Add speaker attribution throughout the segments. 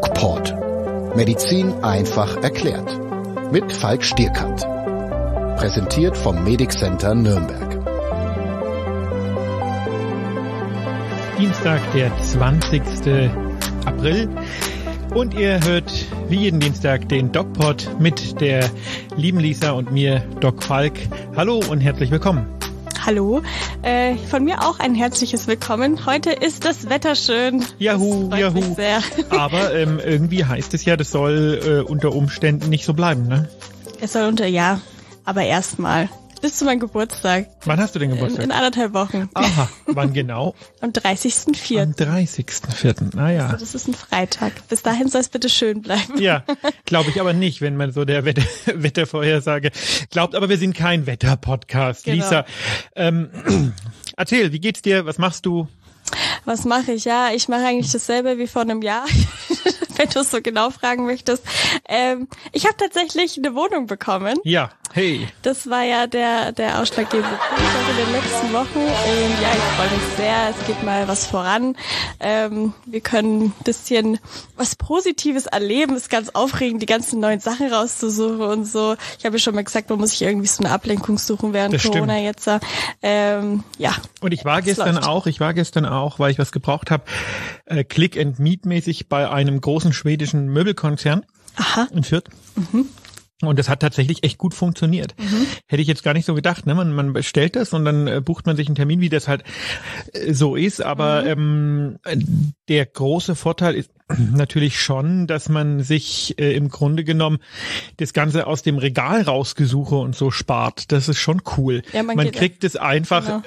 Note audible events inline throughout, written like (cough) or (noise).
Speaker 1: DocPort. Medizin einfach erklärt. Mit Falk Stierkant. Präsentiert vom Medic Center Nürnberg.
Speaker 2: Dienstag, der 20. April. Und ihr hört wie jeden Dienstag den DocPod mit der lieben Lisa und mir, Doc Falk. Hallo und herzlich willkommen.
Speaker 3: Hallo, äh, von mir auch ein herzliches Willkommen. Heute ist das Wetter schön.
Speaker 2: Juhu, juhu. Aber ähm, irgendwie heißt es ja, das soll äh, unter Umständen nicht so bleiben, ne?
Speaker 3: Es soll unter, ja, aber erstmal. Bis zu meinem Geburtstag.
Speaker 2: Wann hast du den
Speaker 3: In,
Speaker 2: Geburtstag?
Speaker 3: in anderthalb Wochen.
Speaker 2: Aha, wann genau? (laughs)
Speaker 3: Am 30.04.
Speaker 2: Am 30.04. Naja.
Speaker 3: Das ist ein Freitag. Bis dahin soll es bitte schön bleiben.
Speaker 2: Ja, (laughs) glaube ich aber nicht, wenn man so der Wetter, (laughs) Wettervorhersage glaubt. Aber wir sind kein Wetterpodcast.
Speaker 3: Genau.
Speaker 2: Lisa, ähm, (clears throat) erzähl, wie geht's dir? Was machst du?
Speaker 3: Was mache ich? Ja, ich mache eigentlich dasselbe wie vor einem Jahr, wenn du es so genau fragen möchtest. Ähm, ich habe tatsächlich eine Wohnung bekommen.
Speaker 2: Ja, hey.
Speaker 3: Das war ja der, der ausschlaggebende Punkt in den letzten Wochen. Und ja, ich freue mich sehr. Es geht mal was voran. Ähm, wir können ein bisschen was Positives erleben. Es ist ganz aufregend, die ganzen neuen Sachen rauszusuchen und so. Ich habe ja schon mal gesagt, man muss sich irgendwie so eine Ablenkung suchen während
Speaker 2: Das
Speaker 3: Corona
Speaker 2: stimmt.
Speaker 3: jetzt. Ähm, ja.
Speaker 2: Und ich war
Speaker 3: Es
Speaker 2: gestern
Speaker 3: läuft.
Speaker 2: auch, ich war gestern auch, weil ich was gebraucht habe, äh, Click and Meet mäßig bei einem großen schwedischen Möbelkonzern
Speaker 3: Aha.
Speaker 2: in Fürth. Und das hat tatsächlich echt gut funktioniert. Hätte ich jetzt gar nicht so gedacht. Ne? Man, man bestellt das und dann äh, bucht man sich einen Termin, wie das halt äh, so ist. Aber ähm, äh, der große Vorteil ist natürlich schon, dass man sich äh, im Grunde genommen das Ganze aus dem Regal rausgesuche und so spart. Das ist schon cool.
Speaker 3: Ja, man
Speaker 2: man kriegt es einfach.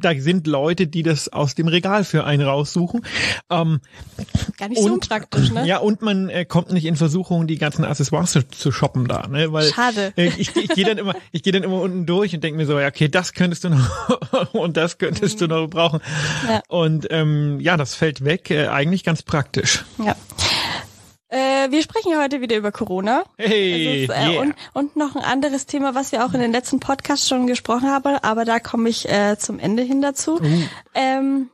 Speaker 2: Da sind Leute, die das aus dem Regal für einen raussuchen. Ähm,
Speaker 3: Gar nicht so unpraktisch, ne?
Speaker 2: ja, und man äh, kommt nicht in Versuchung, die ganzen Accessoires zu, zu shoppen da, ne? Weil
Speaker 3: Schade.
Speaker 2: Äh, ich, ich gehe dann immer, ich gehe dann immer unten durch und denke mir so, ja, okay, das könntest du noch (laughs) und das könntest du noch brauchen.
Speaker 3: Ja.
Speaker 2: Und ähm, ja, das fällt weg. Äh, eigentlich ganz praktisch.
Speaker 3: Ja. Äh, wir sprechen ja heute wieder über Corona.
Speaker 2: Hey,
Speaker 3: ist, äh,
Speaker 2: yeah.
Speaker 3: und, und noch ein anderes Thema, was wir auch in den letzten Podcasts schon gesprochen haben, aber da komme ich äh, zum Ende hin dazu.
Speaker 2: Uh.
Speaker 3: Ähm,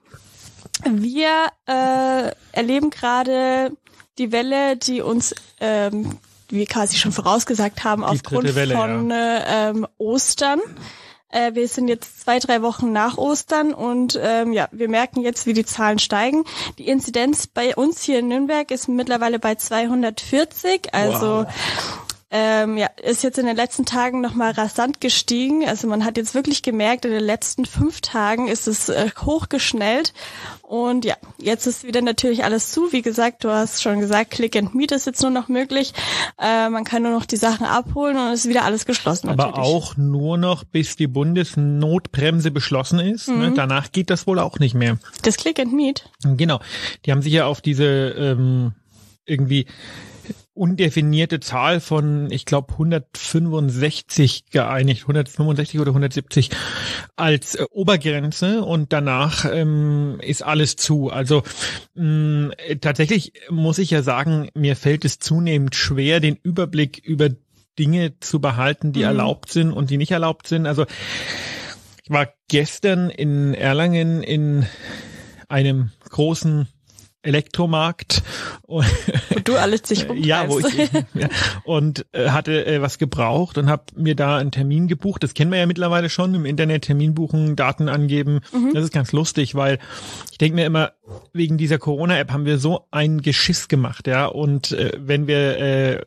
Speaker 3: wir äh, erleben gerade die Welle, die uns, ähm, wie wir quasi schon vorausgesagt haben, aufgrund
Speaker 2: dritte Welle,
Speaker 3: von äh, ähm, Ostern. Äh, wir sind jetzt zwei, drei Wochen nach Ostern und ähm, ja, wir merken jetzt, wie die Zahlen steigen. Die Inzidenz bei uns hier in Nürnberg ist mittlerweile bei 240, also ähm, ja, ist jetzt in den letzten Tagen nochmal rasant gestiegen. Also man hat jetzt wirklich gemerkt, in den letzten fünf Tagen ist es äh, hochgeschnellt. Und ja, jetzt ist wieder natürlich alles zu. Wie gesagt, du hast schon gesagt, Click and Meet ist jetzt nur noch möglich. Äh, man kann nur noch die Sachen abholen und es ist wieder alles geschlossen.
Speaker 2: Aber
Speaker 3: natürlich.
Speaker 2: auch nur noch, bis die Bundesnotbremse beschlossen ist.
Speaker 3: Mhm.
Speaker 2: Ne? Danach geht das wohl auch nicht mehr.
Speaker 3: Das Click and Meet.
Speaker 2: Genau. Die haben sich ja auf diese ähm, irgendwie undefinierte Zahl von, ich glaube, 165 geeinigt, 165 oder 170 als äh, Obergrenze und danach ähm, ist alles zu. Also mh, tatsächlich muss ich ja sagen, mir fällt es zunehmend schwer, den Überblick über Dinge zu behalten, die
Speaker 3: Mhm.
Speaker 2: erlaubt sind und die nicht erlaubt sind. Also ich war gestern in Erlangen in einem großen Elektromarkt und,
Speaker 3: du alles dich rumtreibst. (laughs)
Speaker 2: ja, wo ich ja, und äh, hatte äh, was gebraucht und habe mir da einen Termin gebucht. Das kennen wir ja mittlerweile schon im Internet Termin buchen, Daten angeben. Das ist ganz lustig, weil ich denke mir immer wegen dieser Corona App haben wir so ein Geschiss gemacht, ja, und äh, wenn wir äh,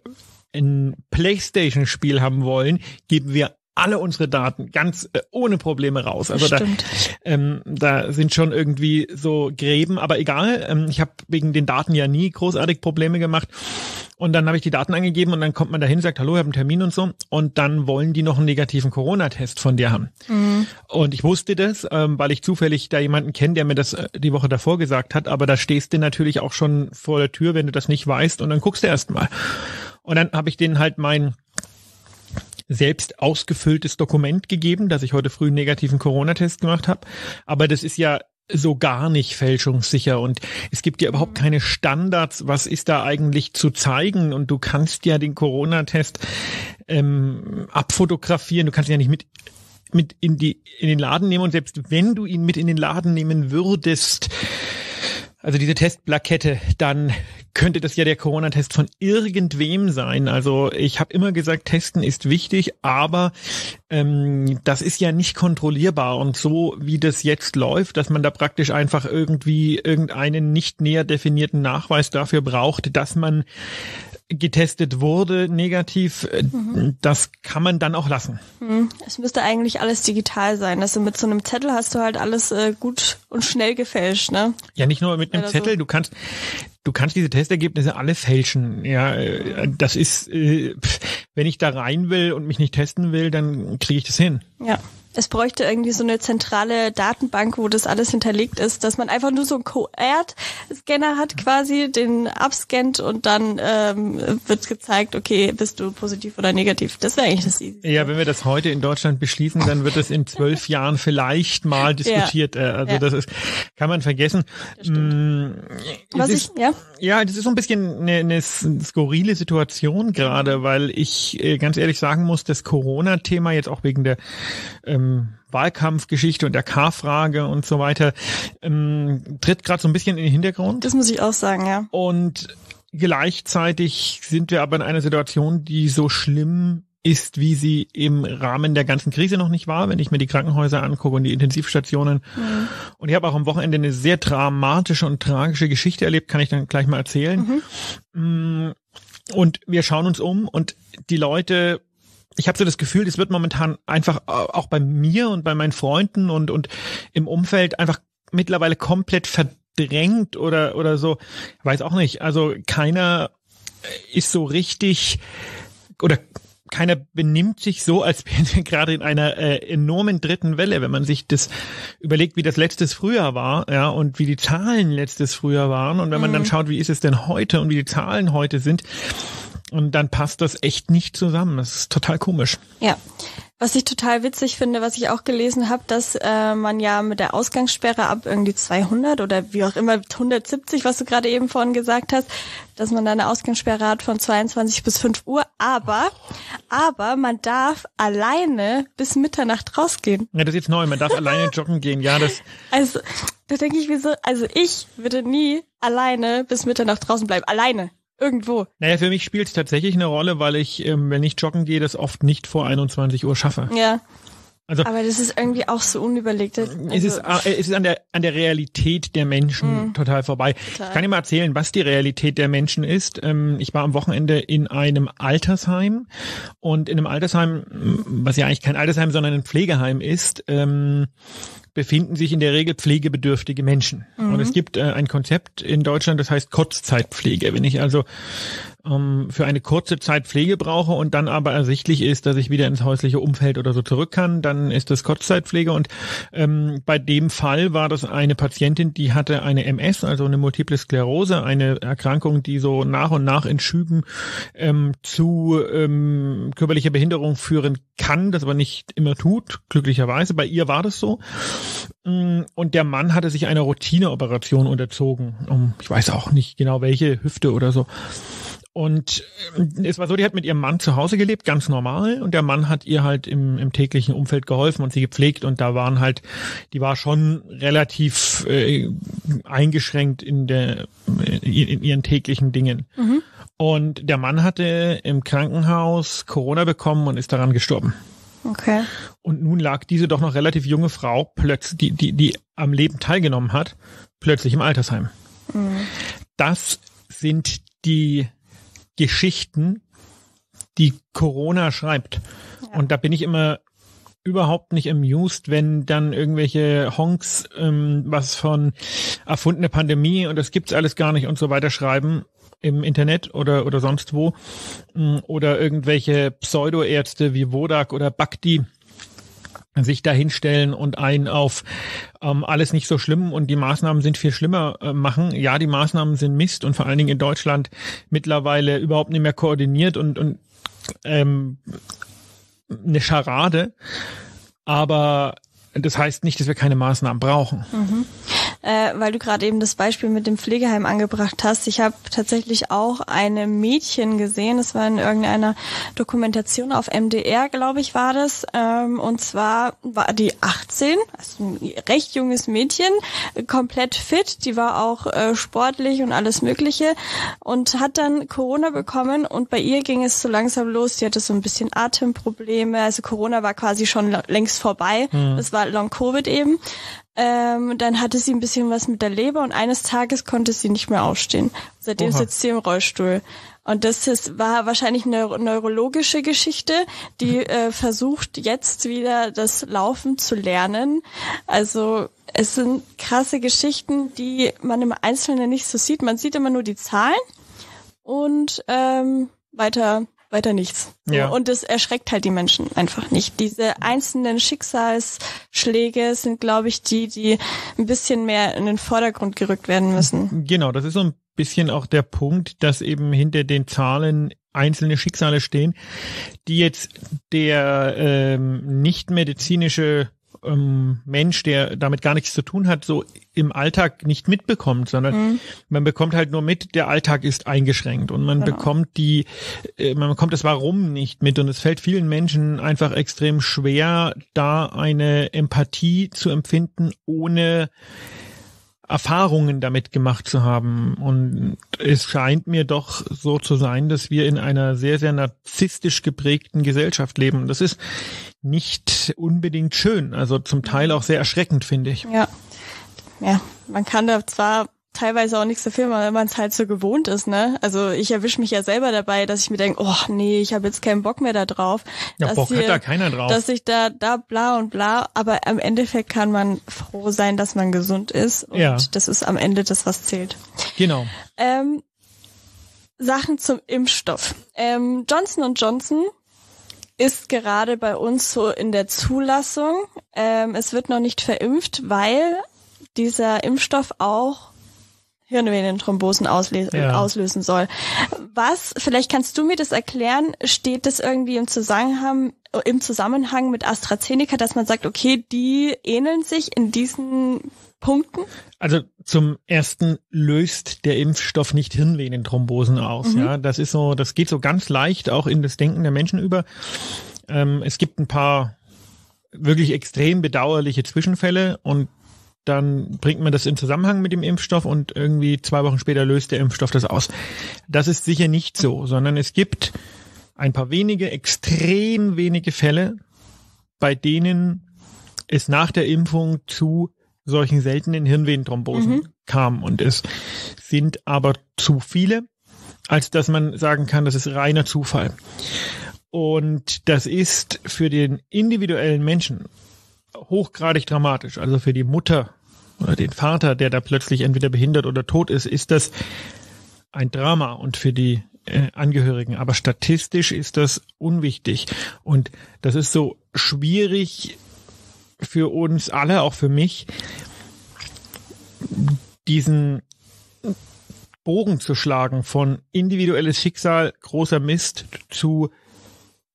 Speaker 2: ein PlayStation Spiel haben wollen, geben wir alle unsere Daten ganz äh, ohne Probleme raus. Also da, ähm, da sind schon irgendwie so Gräben, aber egal. Ähm, ich habe wegen den Daten ja nie großartig Probleme gemacht. Und dann habe ich die Daten angegeben und dann kommt man dahin, sagt, hallo, ich habe einen Termin und so. Und dann wollen die noch einen negativen Corona-Test von dir haben. Und ich wusste das, ähm, weil ich zufällig da jemanden kenne, der mir das äh, die Woche davor gesagt hat. Aber da stehst du natürlich auch schon vor der Tür, wenn du das nicht weißt. Und dann guckst du erst mal. Und dann habe ich denen halt mein selbst ausgefülltes Dokument gegeben, dass ich heute früh einen negativen Corona-Test gemacht habe. Aber das ist ja so gar nicht fälschungssicher. Und es gibt ja überhaupt keine Standards, was ist da eigentlich zu zeigen? Und du kannst ja den Corona-Test ähm, abfotografieren, du kannst ihn ja nicht mit mit in die in den Laden nehmen. Und selbst wenn du ihn mit in den Laden nehmen würdest, also diese Testplakette, dann könnte das ja der Corona-Test von irgendwem sein. Also ich habe immer gesagt, Testen ist wichtig, aber ähm, das ist ja nicht kontrollierbar. Und so wie das jetzt läuft, dass man da praktisch einfach irgendwie irgendeinen nicht näher definierten Nachweis dafür braucht, dass man getestet wurde, negativ, äh, mhm. das kann man dann auch lassen.
Speaker 3: Mhm. Es müsste eigentlich alles digital sein. Also mit so einem Zettel hast du halt alles äh, gut und schnell gefälscht, ne?
Speaker 2: Ja, nicht nur mit einem Zettel, so. du kannst du kannst diese Testergebnisse alle fälschen. Ja, äh, das ist, äh, wenn ich da rein will und mich nicht testen will, dann kriege ich das hin.
Speaker 3: Ja. Es bräuchte irgendwie so eine zentrale Datenbank, wo das alles hinterlegt ist, dass man einfach nur so einen QR-Scanner hat, quasi den abscannt und dann ähm, wird gezeigt, okay, bist du positiv oder negativ. Das wäre eigentlich das Easy.
Speaker 2: Ja, wenn wir das heute in Deutschland beschließen, dann wird es in zwölf Jahren vielleicht mal diskutiert. Ja. Äh, also ja. das ist, kann man vergessen. Mm,
Speaker 3: Was ist, ich, ja?
Speaker 2: Ja, das ist so ein bisschen eine, eine skurrile Situation gerade, weil ich äh, ganz ehrlich sagen muss, das Corona-Thema jetzt auch wegen der ähm, ähm, Wahlkampfgeschichte und der K-Frage und so weiter ähm, tritt gerade so ein bisschen in den Hintergrund.
Speaker 3: Das muss ich auch sagen, ja.
Speaker 2: Und gleichzeitig sind wir aber in einer Situation, die so schlimm ist, wie sie im Rahmen der ganzen Krise noch nicht war, wenn ich mir die Krankenhäuser angucke und die Intensivstationen. Mhm. Und ich habe auch am Wochenende eine sehr dramatische und tragische Geschichte erlebt, kann ich dann gleich mal erzählen. Mhm. Mm, und wir schauen uns um und die Leute ich habe so das Gefühl, es wird momentan einfach auch bei mir und bei meinen Freunden und, und im Umfeld einfach mittlerweile komplett verdrängt oder, oder so. Ich weiß auch nicht. Also keiner ist so richtig oder keiner benimmt sich so, als (laughs) wären wir gerade in einer äh, enormen dritten Welle, wenn man sich das überlegt, wie das letztes Frühjahr war, ja, und wie die Zahlen letztes Frühjahr waren. Und wenn man mhm. dann schaut, wie ist es denn heute und wie die Zahlen heute sind, und dann passt das echt nicht zusammen. Das ist total komisch.
Speaker 3: Ja. Was ich total witzig finde, was ich auch gelesen habe, dass äh, man ja mit der Ausgangssperre ab irgendwie 200 oder wie auch immer 170, was du gerade eben vorhin gesagt hast, dass man da eine Ausgangssperre hat von 22 bis 5 Uhr, aber aber man darf alleine bis Mitternacht rausgehen.
Speaker 2: Ja, das ist jetzt neu, man darf alleine (laughs) joggen gehen. Ja, das
Speaker 3: Also, da denke ich mir so, also ich würde nie alleine bis Mitternacht draußen bleiben, alleine. Irgendwo.
Speaker 2: Naja, für mich spielt es tatsächlich eine Rolle, weil ich, ähm, wenn ich joggen gehe, das oft nicht vor 21 Uhr schaffe.
Speaker 3: Ja. Also, aber das ist irgendwie auch so unüberlegt. Also,
Speaker 2: es, ist, äh, es ist an der, an der Realität der Menschen mm, total vorbei. Total. Ich kann dir mal erzählen, was die Realität der Menschen ist. Ähm, ich war am Wochenende in einem Altersheim und in einem Altersheim, was ja eigentlich kein Altersheim, sondern ein Pflegeheim ist, ähm, befinden sich in der Regel pflegebedürftige Menschen. Mhm. Und es gibt äh, ein Konzept in Deutschland, das heißt Kurzzeitpflege. Wenn ich also ähm, für eine kurze Zeit Pflege brauche und dann aber ersichtlich ist, dass ich wieder ins häusliche Umfeld oder so zurück kann, dann ist das Kurzzeitpflege. Und ähm, bei dem Fall war das eine Patientin, die hatte eine MS, also eine Multiple Sklerose, eine Erkrankung, die so nach und nach in Schüben ähm, zu ähm, körperlicher Behinderung führen kann, das aber nicht immer tut, glücklicherweise. Bei ihr war das so. Mm, und der Mann hatte sich einer Routineoperation unterzogen. Um, ich weiß auch nicht genau welche, Hüfte oder so. Und äh, es war so, die hat mit ihrem Mann zu Hause gelebt, ganz normal. Und der Mann hat ihr halt im, im täglichen Umfeld geholfen und sie gepflegt. Und da waren halt, die war schon relativ äh, eingeschränkt in der in ihren täglichen Dingen. Mhm. Und der Mann hatte im Krankenhaus Corona bekommen und ist daran gestorben.
Speaker 3: Okay.
Speaker 2: Und nun lag diese doch noch relativ junge Frau plötzlich, die, die, die am Leben teilgenommen hat, plötzlich im Altersheim. Mhm. Das sind die Geschichten, die Corona schreibt. Ja. Und da bin ich immer überhaupt nicht amused, wenn dann irgendwelche Honks ähm, was von erfundene Pandemie und das gibt's alles gar nicht und so weiter schreiben im Internet oder oder sonst wo mm, oder irgendwelche Pseudoärzte wie Wodak oder Bakti sich dahinstellen und einen auf ähm, alles nicht so schlimm und die Maßnahmen sind viel schlimmer äh, machen. Ja, die Maßnahmen sind Mist und vor allen Dingen in Deutschland mittlerweile überhaupt nicht mehr koordiniert und, und ähm, eine Scharade. Aber das heißt nicht, dass wir keine Maßnahmen brauchen.
Speaker 3: Mhm. äh, weil du gerade eben das Beispiel mit dem Pflegeheim angebracht hast. Ich habe tatsächlich auch eine Mädchen gesehen, das war in irgendeiner Dokumentation auf MDR, glaube ich, war das. Ähm, und zwar war die 18, also ein recht junges Mädchen, komplett fit, die war auch äh, sportlich und alles Mögliche und hat dann Corona bekommen und bei ihr ging es so langsam los. Sie hatte so ein bisschen Atemprobleme, also Corona war quasi schon längst vorbei. Mhm. Das war Long Covid eben. Ähm, dann hatte sie ein bisschen was mit der Leber und eines Tages konnte sie nicht mehr aufstehen. Seitdem Oha. sitzt sie im Rollstuhl. Und das ist, war wahrscheinlich eine neurologische Geschichte, die äh, versucht jetzt wieder das Laufen zu lernen. Also es sind krasse Geschichten, die man im Einzelnen nicht so sieht. Man sieht immer nur die Zahlen und ähm, weiter weiter nichts. Ja. Und das erschreckt halt die Menschen einfach nicht. Diese einzelnen Schicksalsschläge sind, glaube ich, die, die ein bisschen mehr in den Vordergrund gerückt werden müssen.
Speaker 2: Genau, das ist so ein bisschen auch der Punkt, dass eben hinter den Zahlen einzelne Schicksale stehen, die jetzt der ähm, nicht medizinische ähm, Mensch, der damit gar nichts zu tun hat, so im Alltag nicht mitbekommt, sondern mhm. man bekommt halt nur mit, der Alltag ist eingeschränkt und man genau. bekommt die, äh, man bekommt das Warum nicht mit und es fällt vielen Menschen einfach extrem schwer, da eine Empathie zu empfinden, ohne Erfahrungen damit gemacht zu haben. Und es scheint mir doch so zu sein, dass wir in einer sehr, sehr narzisstisch geprägten Gesellschaft leben. Das ist nicht unbedingt schön, also zum Teil auch sehr erschreckend, finde ich.
Speaker 3: Ja. Ja, man kann da zwar teilweise auch nichts dafür, weil man es halt so gewohnt ist, ne? Also ich erwische mich ja selber dabei, dass ich mir denke, oh nee, ich habe jetzt keinen Bock mehr da drauf.
Speaker 2: Ja, Bock hier, hat da keiner drauf.
Speaker 3: Dass ich da, da bla und bla, aber am Endeffekt kann man froh sein, dass man gesund ist und ja. das ist am Ende das, was zählt.
Speaker 2: Genau.
Speaker 3: Ähm, Sachen zum Impfstoff. Ähm, Johnson Johnson ist gerade bei uns so in der Zulassung. Ähm, es wird noch nicht verimpft, weil dieser Impfstoff auch Hirnvenenthrombosen auslösen, ja. auslösen soll. Was, vielleicht kannst du mir das erklären, steht das irgendwie im Zusammenhang, im Zusammenhang mit AstraZeneca, dass man sagt, okay, die ähneln sich in diesen Punkten?
Speaker 2: Also zum ersten löst der Impfstoff nicht Hirnvenenthrombosen aus. Mhm. Ja, das ist so, das geht so ganz leicht auch in das Denken der Menschen über. Ähm, es gibt ein paar wirklich extrem bedauerliche Zwischenfälle und dann bringt man das in Zusammenhang mit dem Impfstoff und irgendwie zwei Wochen später löst der Impfstoff das aus. Das ist sicher nicht so, sondern es gibt ein paar wenige, extrem wenige Fälle, bei denen es nach der Impfung zu solchen seltenen Hirnvenenthrombosen mhm. kam. Und es sind aber zu viele, als dass man sagen kann, das ist reiner Zufall. Und das ist für den individuellen Menschen hochgradig dramatisch. Also für die Mutter oder den Vater, der da plötzlich entweder behindert oder tot ist, ist das ein Drama und für die äh, Angehörigen. Aber statistisch ist das unwichtig. Und das ist so schwierig für uns alle, auch für mich, diesen Bogen zu schlagen von individuelles Schicksal, großer Mist zu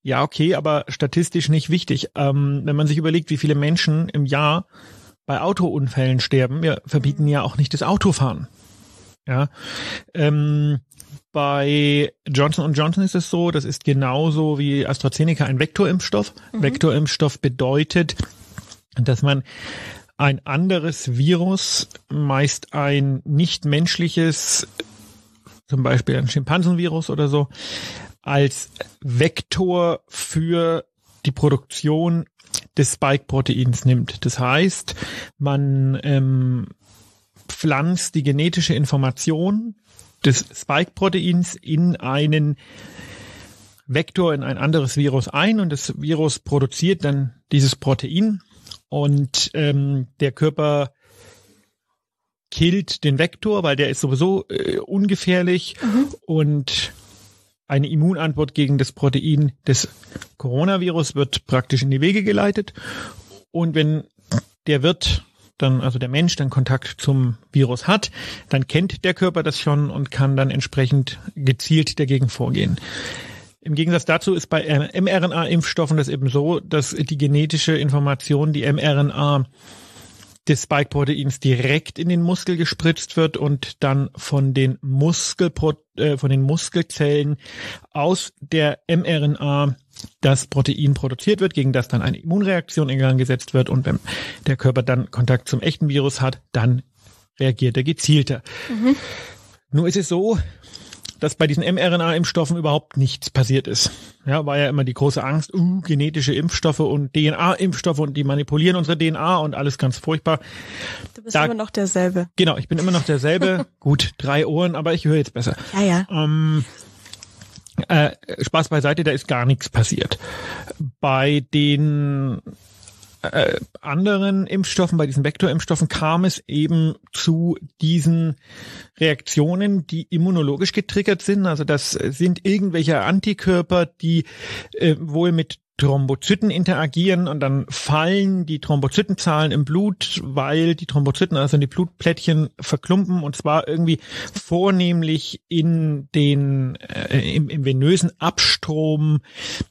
Speaker 2: ja, okay, aber statistisch nicht wichtig. Ähm, wenn man sich überlegt, wie viele Menschen im Jahr bei Autounfällen sterben, wir verbieten ja auch nicht das Autofahren. Ja. Ähm, bei Johnson Johnson ist es so, das ist genauso wie AstraZeneca ein Vektorimpfstoff. Mhm. Vektorimpfstoff bedeutet, dass man ein anderes Virus, meist ein nicht menschliches, zum Beispiel ein Schimpansenvirus oder so, als Vektor für die Produktion des Spike-Proteins nimmt. Das heißt, man ähm, pflanzt die genetische Information des Spike-Proteins in einen Vektor, in ein anderes Virus ein und das Virus produziert dann dieses Protein und ähm, der Körper killt den Vektor, weil der ist sowieso äh, ungefährlich mhm. und eine Immunantwort gegen das Protein des Coronavirus wird praktisch in die Wege geleitet. Und wenn der Wirt dann, also der Mensch dann Kontakt zum Virus hat, dann kennt der Körper das schon und kann dann entsprechend gezielt dagegen vorgehen. Im Gegensatz dazu ist bei mRNA-Impfstoffen das eben so, dass die genetische Information, die mRNA des Spike-Proteins direkt in den Muskel gespritzt wird und dann von den Muskelpro äh, von den Muskelzellen aus der mRNA das Protein produziert wird, gegen das dann eine Immunreaktion in Gang gesetzt wird und wenn der Körper dann Kontakt zum echten Virus hat, dann reagiert er gezielter. Mhm. Nur ist es so, dass bei diesen mRNA-Impfstoffen überhaupt nichts passiert ist. Ja, war ja immer die große Angst, uh, genetische Impfstoffe und DNA-Impfstoffe und die manipulieren unsere DNA und alles ganz furchtbar.
Speaker 3: Du bist da, immer noch derselbe.
Speaker 2: Genau, ich bin immer noch derselbe. (laughs) Gut, drei Ohren, aber ich höre jetzt besser.
Speaker 3: Ja, ja.
Speaker 2: Ähm, äh, Spaß beiseite, da ist gar nichts passiert. Bei den äh, anderen Impfstoffen, bei diesen Vektorimpfstoffen kam es eben zu diesen Reaktionen, die immunologisch getriggert sind. Also das sind irgendwelche Antikörper, die äh, wohl mit Thrombozyten interagieren und dann fallen die Thrombozytenzahlen im Blut, weil die Thrombozyten, also die Blutplättchen verklumpen und zwar irgendwie vornehmlich in den äh, im, im venösen Abstrom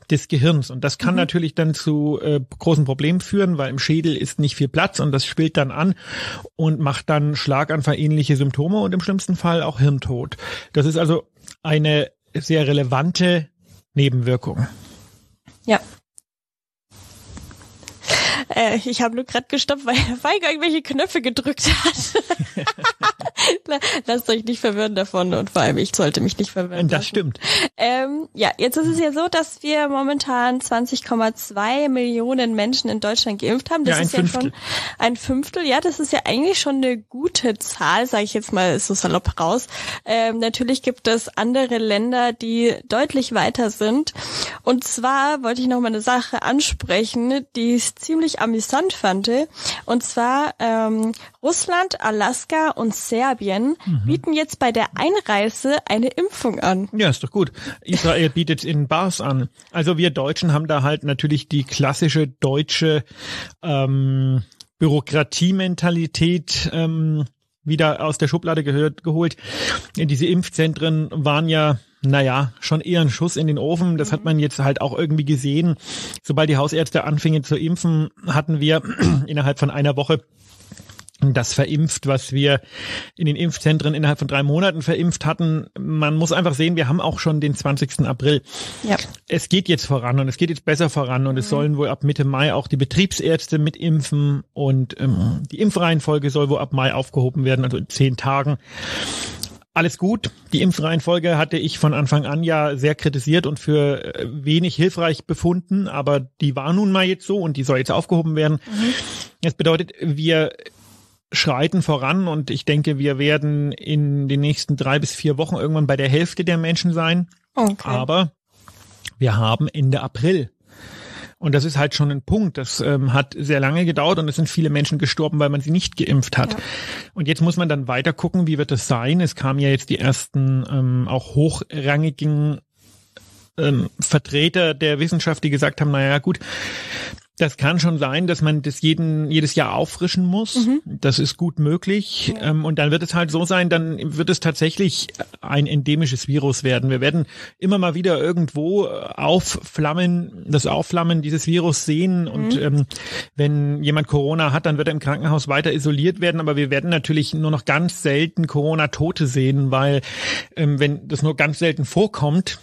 Speaker 2: des Gehirns und das kann mhm. natürlich dann zu äh, großen Problemen führen, weil im Schädel ist nicht viel Platz und das spielt dann an und macht dann Schlaganfall-ähnliche Symptome und im schlimmsten Fall auch Hirntod. Das ist also eine sehr relevante Nebenwirkung.
Speaker 3: Ja, äh, ich habe nur gerade gestoppt, weil Herr Feiger irgendwelche Knöpfe gedrückt hat. (laughs) Lasst euch nicht verwirren davon und vor allem ich sollte mich nicht verwirren.
Speaker 2: Das stimmt.
Speaker 3: Ähm, ja, jetzt ist es ja so, dass wir momentan 20,2 Millionen Menschen in Deutschland geimpft haben. Das
Speaker 2: ja, ein
Speaker 3: ist
Speaker 2: Fünftel.
Speaker 3: ja schon ein Fünftel. Ja, das ist ja eigentlich schon eine gute Zahl, sage ich jetzt mal so salopp raus. Ähm, natürlich gibt es andere Länder, die deutlich weiter sind. Und zwar wollte ich noch mal eine Sache ansprechen, die ist ziemlich amüsant fand. Und zwar ähm, Russland, Alaska und Serbien mhm. bieten jetzt bei der Einreise eine Impfung an.
Speaker 2: Ja, ist doch gut. Israel bietet in Bars an. Also wir Deutschen haben da halt natürlich die klassische deutsche ähm, Bürokratiementalität ähm, wieder aus der Schublade gehört, geholt. Diese Impfzentren waren ja naja, schon eher ein Schuss in den Ofen. Das hat man jetzt halt auch irgendwie gesehen. Sobald die Hausärzte anfingen zu impfen, hatten wir (clears throat) innerhalb von einer Woche das verimpft, was wir in den Impfzentren innerhalb von drei Monaten verimpft hatten. Man muss einfach sehen, wir haben auch schon den 20. April. Ja. Es geht jetzt voran und es geht jetzt besser voran und mhm. es sollen wohl ab Mitte Mai auch die Betriebsärzte mitimpfen und ähm, die Impfreihenfolge soll wohl ab Mai aufgehoben werden, also in zehn Tagen alles gut. Die Impfreihenfolge hatte ich von Anfang an ja sehr kritisiert und für äh, wenig hilfreich befunden, aber die war nun mal jetzt so und die soll jetzt aufgehoben werden. Mhm. Das bedeutet, wir schreiten voran und ich denke, wir werden in den nächsten drei bis vier Wochen irgendwann bei der Hälfte der Menschen sein. Okay. Aber wir haben Ende April. Und das ist halt schon ein Punkt. Das ähm, hat sehr lange gedauert und es sind viele Menschen gestorben, weil man sie nicht geimpft hat. Ja. Und jetzt muss man dann weiter gucken, wie wird das sein. Es kamen ja jetzt die ersten ähm, auch hochrangigen ähm, Vertreter der Wissenschaft, die gesagt haben, naja gut, das kann schon sein, dass man das jeden, jedes Jahr auffrischen muss. Mhm. Das ist gut möglich. Ja. Ähm, und dann wird es halt so sein, dann wird es tatsächlich ein endemisches Virus werden. Wir werden immer mal wieder irgendwo äh, aufflammen, das Aufflammen dieses Virus sehen. Mhm. Und ähm, wenn jemand Corona hat, dann wird er im Krankenhaus weiter isoliert werden. Aber wir werden natürlich nur noch ganz selten Corona-Tote sehen, weil ähm, wenn das nur ganz selten vorkommt,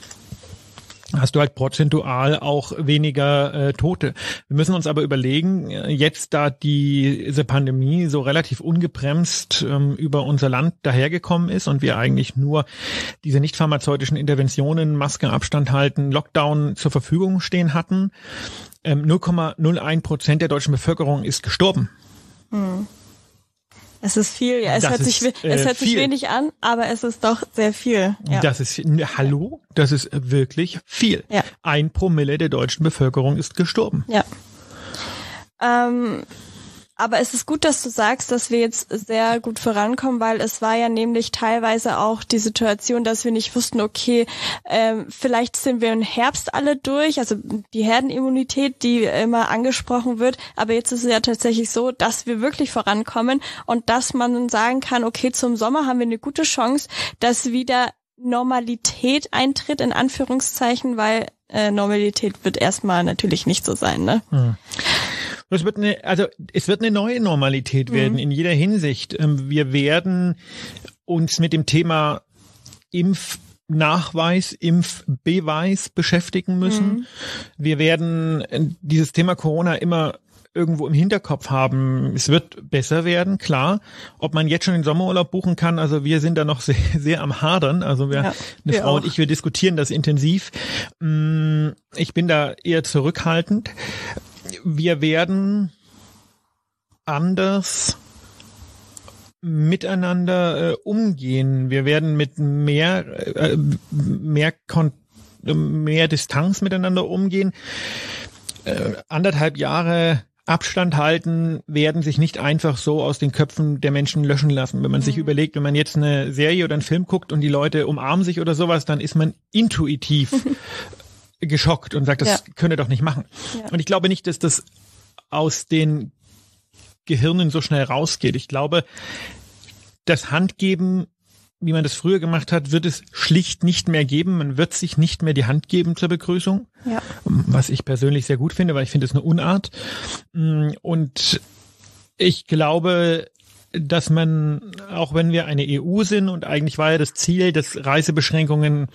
Speaker 2: hast du halt prozentual auch weniger äh, Tote. Wir müssen uns aber überlegen, äh, jetzt da diese Pandemie so relativ ungebremst ähm, über unser Land dahergekommen ist und wir eigentlich nur diese nicht pharmazeutischen Interventionen, Maske, Abstand halten, Lockdown zur Verfügung stehen hatten, ähm, 0,01 Prozent der deutschen Bevölkerung ist gestorben.
Speaker 3: Hm. Es ist viel, ja. Es das hört ist, sich, es äh, hört sich wenig an, aber es ist doch sehr viel. Ja.
Speaker 2: Das ist, hallo? Das ist wirklich viel. Ja. Ein Promille der deutschen Bevölkerung ist gestorben.
Speaker 3: Ja. Ähm, aber es ist gut, dass du sagst, dass wir jetzt sehr gut vorankommen, weil es war ja nämlich teilweise auch die Situation, dass wir nicht wussten, okay, ähm, vielleicht sind wir im Herbst alle durch, also die Herdenimmunität, die immer angesprochen wird. Aber jetzt ist es ja tatsächlich so, dass wir wirklich vorankommen und dass man sagen kann, okay, zum Sommer haben wir eine gute Chance, dass wieder Normalität eintritt, in Anführungszeichen, weil äh, Normalität wird erstmal natürlich nicht so sein. Ne? Hm.
Speaker 2: Das wird eine, also es wird eine neue Normalität werden mhm. in jeder Hinsicht. Ähm, wir werden uns mit dem Thema Impfnachweis, Impfbeweis beschäftigen müssen. Mhm. Wir werden äh, dieses Thema Corona immer irgendwo im Hinterkopf haben. Es wird besser werden, klar. Ob man jetzt schon den Sommerurlaub buchen kann, also wir sind da noch sehr, (laughs) sehr am Hadern. Also wir, ja, eine Frau auch. und ich, wir diskutieren das intensiv. Mm, ich bin da eher zurückhaltend. Wir werden anders miteinander äh, umgehen. Wir werden mit mehr, äh, mehr, Kon mehr Distanz miteinander umgehen. Äh, anderthalb Jahre Abstand halten werden sich nicht einfach so aus den Köpfen der Menschen löschen lassen. Wenn man mhm. sich überlegt, wenn man jetzt eine Serie oder einen Film guckt und die Leute umarmen sich oder sowas, dann ist man intuitiv (laughs) geschockt und sagt, das ja. könne doch nicht machen. Ja. Und ich glaube nicht, dass das aus den Gehirnen so schnell rausgeht. Ich glaube, das Handgeben wie man das früher gemacht hat, wird es schlicht nicht mehr geben. Man wird sich nicht mehr die Hand geben zur Begrüßung. Ja. Was ich persönlich sehr gut finde, weil ich finde es eine Unart. Und ich glaube, dass man, auch wenn wir eine EU sind und eigentlich war ja das Ziel, dass Reisebeschränkungen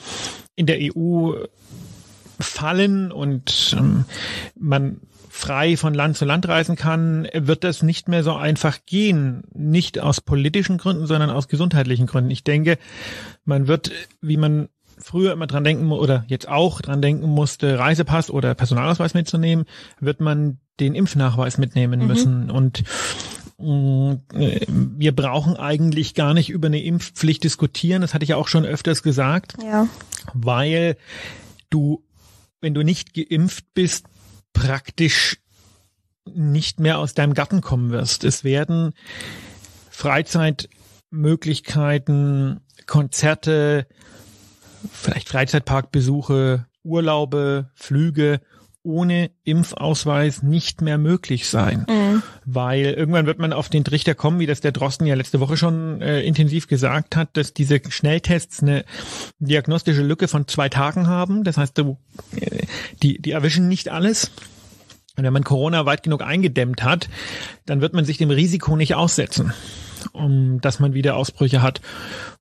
Speaker 2: in der EU fallen und ähm, man frei von Land zu Land reisen kann, wird das nicht mehr so einfach gehen. Nicht aus politischen Gründen, sondern aus gesundheitlichen Gründen. Ich denke, man wird, wie man früher immer dran denken oder jetzt auch dran denken musste, Reisepass oder Personalausweis mitzunehmen, wird man den Impfnachweis mitnehmen mhm. müssen. Und mm, wir brauchen eigentlich gar nicht über eine Impfpflicht diskutieren. Das hatte ich ja auch schon öfters gesagt. Ja. Weil du, wenn du nicht geimpft bist, praktisch nicht mehr aus deinem Garten kommen wirst. Es werden Freizeitmöglichkeiten, Konzerte, vielleicht Freizeitparkbesuche, Urlaube, Flüge ohne Impfausweis nicht mehr möglich sein. Mhm. Weil irgendwann wird man auf den Trichter kommen, wie das der Drosten ja letzte Woche schon äh, intensiv gesagt hat, dass diese Schnelltests eine diagnostische Lücke von zwei Tagen haben. Das heißt, du, äh, die, die erwischen nicht alles. Und wenn man Corona weit genug eingedämmt hat, dann wird man sich dem Risiko nicht aussetzen, um dass man wieder Ausbrüche hat.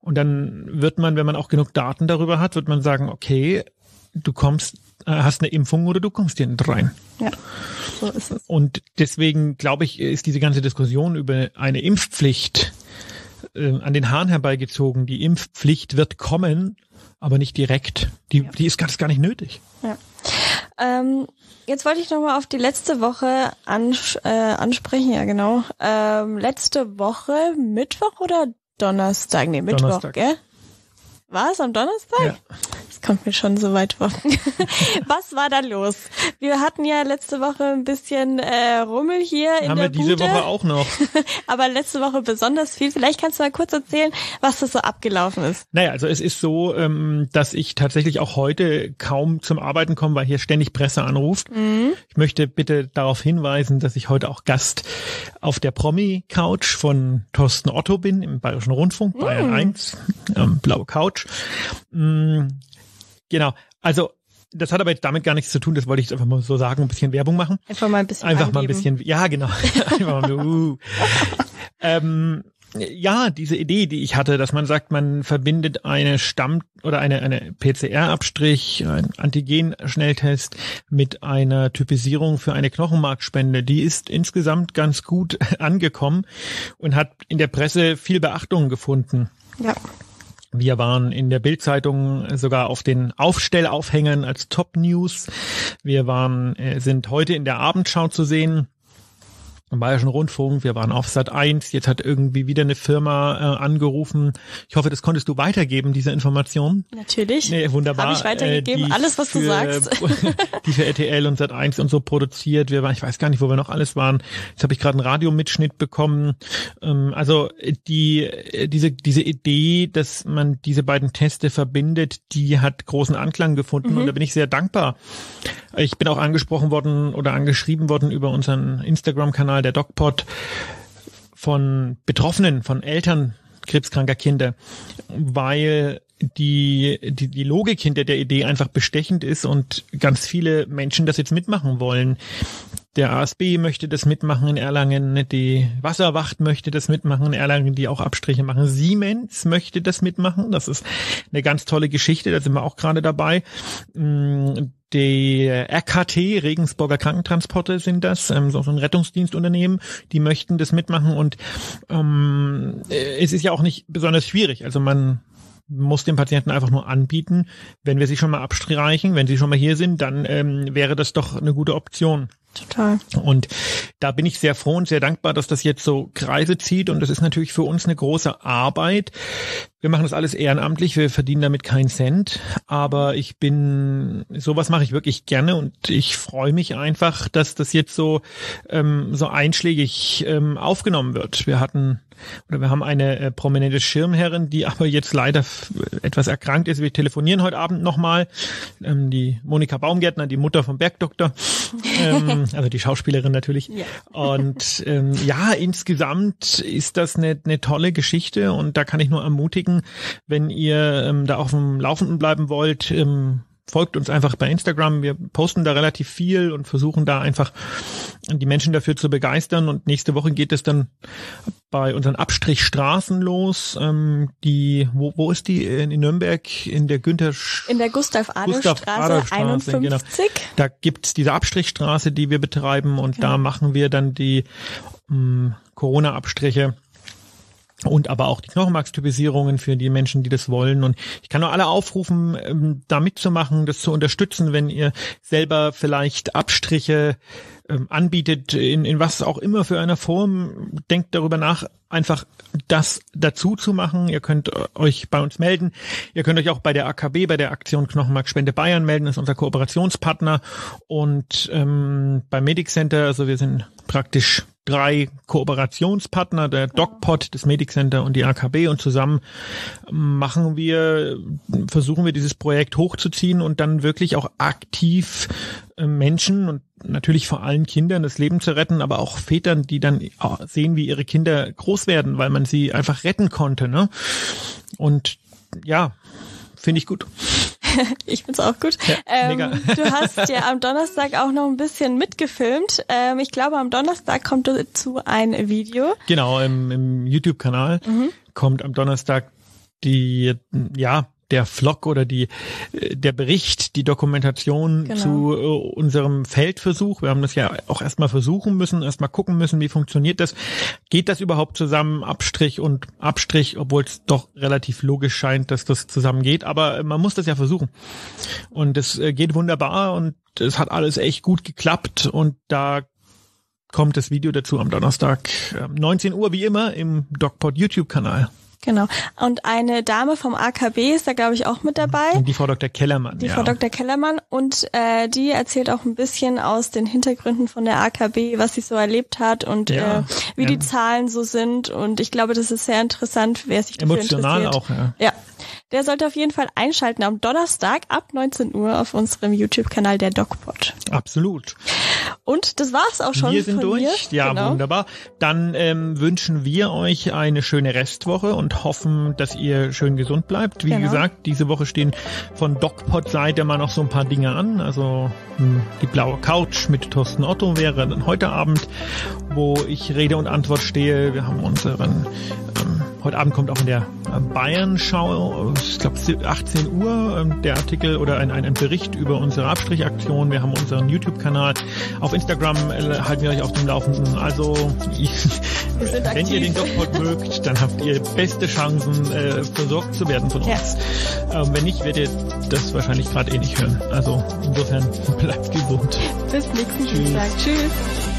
Speaker 2: Und dann wird man, wenn man auch genug Daten darüber hat, wird man sagen, okay, du kommst, hast eine Impfung oder du kommst hier nicht rein. Ja, so ist es. Und deswegen glaube ich, ist diese ganze Diskussion über eine Impfpflicht äh, an den Haaren herbeigezogen. Die Impfpflicht wird kommen, aber nicht direkt. Die, ja. die ist ganz gar nicht nötig.
Speaker 3: Ja. Ähm, jetzt wollte ich nochmal auf die letzte Woche ans äh, ansprechen. Ja, genau. Ähm, letzte Woche, Mittwoch oder Donnerstag? Nee, Mittwoch, Donnerstag. gell? War es am Donnerstag? Ja. Das kommt mir schon so weit vor. (laughs) Was war da los? Wir hatten ja letzte Woche ein bisschen äh, Rummel hier in
Speaker 2: Haben
Speaker 3: der
Speaker 2: wir diese
Speaker 3: Bude.
Speaker 2: Woche auch noch. (laughs)
Speaker 3: Aber letzte Woche besonders viel. Vielleicht kannst du mal kurz erzählen, was das so abgelaufen ist.
Speaker 2: Naja, also es ist so, ähm, dass ich tatsächlich auch heute kaum zum Arbeiten komme, weil hier ständig Presse anruft. Mhm. Ich möchte bitte darauf hinweisen, dass ich heute auch Gast auf der Promi-Couch von Thorsten Otto bin im Bayerischen Rundfunk, mhm. Bayern 1, ähm, blaue Couch. Genau. Also das hat aber jetzt damit gar nichts zu tun, das wollte ich einfach mal so sagen, ein bisschen Werbung machen.
Speaker 3: Einfach mal ein bisschen.
Speaker 2: Einfach angeben. mal ein bisschen, ja, genau. (laughs) Einfach mal, uh. ähm, ja, diese Idee, die ich hatte, dass man sagt, man verbindet eine Stamm- oder eine, eine PCR-Abstrich, ein Antigen-Schnelltest mit einer Typisierung für eine Knochenmarkspende, die ist insgesamt ganz gut (laughs) angekommen und hat in der Presse viel Beachtung gefunden. Ja. Wir waren in der Bildzeitung sogar auf den Aufstellaufhängern als Top News. Wir waren, äh, sind heute in der Abendschau zu sehen Bayerischen Rundfunk, wir waren auf Sat 1, jetzt hat irgendwie wieder eine Firma äh, angerufen. Ich hoffe, das konntest du weitergeben, diese Information.
Speaker 3: Natürlich.
Speaker 2: Nee, wunderbar.
Speaker 3: Habe ich weitergegeben, äh, alles, was
Speaker 2: für,
Speaker 3: du sagst. (laughs)
Speaker 2: die für RTL und Sat 1 und so produziert. Wir waren, ich weiß gar nicht, wo wir noch alles waren. Jetzt habe ich gerade einen Radiomitschnitt bekommen. Ähm, also die, diese, diese Idee, dass man diese beiden Teste verbindet, die hat großen Anklang gefunden mhm. und da bin ich sehr dankbar. Ich bin auch angesprochen worden oder angeschrieben worden über unseren Instagram-Kanal, der DocPod, von Betroffenen, von Eltern krebskranker Kinder, weil die, die, die Logik hinter der Idee einfach bestechend ist und ganz viele Menschen das jetzt mitmachen wollen. Der ASB möchte das mitmachen in Erlangen, die Wasserwacht möchte das mitmachen in Erlangen, die auch Abstriche machen. Siemens möchte das mitmachen. Das ist eine ganz tolle Geschichte, da sind wir auch gerade dabei. Mm, die RKT, Regensburger Krankentransporte sind das, ähm, so ein Rettungsdienstunternehmen, die möchten das mitmachen und ähm, äh, es ist ja auch nicht besonders schwierig. Also man muss dem Patienten einfach nur anbieten, wenn wir sie schon mal abstreichen, wenn sie schon mal hier sind, dann ähm, wäre das doch eine gute Option.
Speaker 3: Total.
Speaker 2: Und da bin ich sehr froh und sehr dankbar, dass das jetzt so Kreise zieht. Und das ist natürlich für uns eine große Arbeit. Wir machen das alles ehrenamtlich, wir verdienen damit keinen Cent. Aber ich bin, sowas mache ich wirklich gerne und ich freue mich einfach, dass das jetzt so, ähm, so einschlägig ähm, aufgenommen wird. Wir hatten oder wir haben eine äh, prominente Schirmherrin, die aber jetzt leider etwas erkrankt ist. Wir telefonieren heute Abend nochmal. Ähm, die Monika Baumgärtner, die Mutter vom Bergdoktor. (laughs) ähm, also die Schauspielerin natürlich. Ja. Und ähm, ja, insgesamt ist das eine, eine tolle Geschichte und da kann ich nur ermutigen, wenn ihr ähm, da auf dem Laufenden bleiben wollt, ähm, folgt uns einfach bei Instagram. Wir posten da relativ viel und versuchen da einfach die Menschen dafür zu begeistern. Und nächste Woche geht es dann bei unseren Abstrichstraßen los. Ähm, die, wo, wo ist die? In, in Nürnberg, in der Günther...
Speaker 3: In der Gustav-Adolf-Straße 51. Genau.
Speaker 2: Da gibt's diese Abstrichstraße, die wir betreiben und genau. da machen wir dann die ähm, Corona-Abstriche und aber auch die Knochenmarkstypisierungen für die Menschen, die das wollen. Und ich kann nur alle aufrufen, ähm, da mitzumachen, das zu unterstützen, wenn ihr selber vielleicht Abstriche ähm, anbietet, in, in was auch immer für einer Form. Denkt darüber nach, einfach das dazu zu machen. Ihr könnt äh, euch bei uns melden. Ihr könnt euch auch bei der AKB, bei der Aktion Knochenmarkspende Bayern melden. Das ist unser Kooperationspartner. Und ähm, beim Medic Center, also wir sind praktisch drei Kooperationspartner, der DocPod, das Medic Center und die AKB und zusammen machen wir, versuchen wir dieses Projekt hochzuziehen und dann wirklich auch aktiv äh, Menschen und natürlich vor allen Kindern das Leben zu retten, aber auch Vätern, die dann sehen, wie ihre Kinder groß werden, weil man sie einfach retten konnte. Ne? Und ja, finde ich gut. (laughs)
Speaker 3: ich find's auch gut. Ja, ähm, (laughs) du hast ja am Donnerstag auch noch ein bisschen mitgefilmt. Ähm, ich glaube, am Donnerstag kommt dazu ein Video.
Speaker 2: Genau, im, im YouTube-Kanal mhm. kommt am Donnerstag die, ja, der Vlog oder die äh, der Bericht, die Dokumentation genau. zu äh, unserem Feldversuch. Wir haben das ja auch erstmal versuchen müssen, erstmal gucken müssen, wie funktioniert das. Geht das überhaupt zusammen, Abstrich und Abstrich, obwohl es doch relativ logisch scheint, dass das zusammen geht. Aber man muss das ja versuchen. Und es äh, geht wunderbar und es hat alles echt gut geklappt und da kommt das Video dazu am Donnerstag 19 Uhr wie immer im DocPod YouTube-Kanal.
Speaker 3: Genau. Und eine Dame vom AKB ist da, glaube ich, auch mit dabei.
Speaker 2: Die Frau Dr. Kellermann.
Speaker 3: Die ja. Frau Dr. Kellermann. Und äh, die erzählt auch ein bisschen aus den Hintergründen von der AKB, was sie so erlebt hat und ja. äh, wie ja. die Zahlen so sind. Und ich glaube, das ist sehr interessant, wer sich dafür
Speaker 2: Emotional
Speaker 3: interessiert.
Speaker 2: auch, ja.
Speaker 3: Ja. Der sollte auf jeden Fall einschalten am Donnerstag ab 19 Uhr auf unserem YouTube-Kanal der DocPod.
Speaker 2: Absolut.
Speaker 3: Und das war's auch schon.
Speaker 2: Wir sind durch.
Speaker 3: Mir.
Speaker 2: Ja, genau. wunderbar. Dann ähm, wünschen wir euch eine schöne Restwoche und hoffen, dass ihr schön gesund bleibt. Wie genau. gesagt, diese Woche stehen von DocPod-Seite mal noch so ein paar Dinge an. Also hm, die blaue Couch mit Thorsten Otto wäre dann heute Abend, wo ich Rede und Antwort stehe. Wir haben unseren ähm, Heute Abend kommt auch in der Bayern-Schau, ich glaube 18 Uhr, ähm, der Artikel oder ein, ein, ein Bericht über unsere Abstrichaktion. Wir haben unseren YouTube-Kanal. Auf Instagram äh, halten wir euch auf dem Laufenden. Also, (laughs) wenn aktiv. ihr den Dogpod mögt, dann habt ihr beste Chancen, äh, versorgt zu werden von uns. Ja. Ähm, wenn nicht, werdet ihr das wahrscheinlich gerade eh nicht hören. Also, insofern (laughs) bleibt gesund.
Speaker 3: Bis nächsten Tschüss. Tschüss.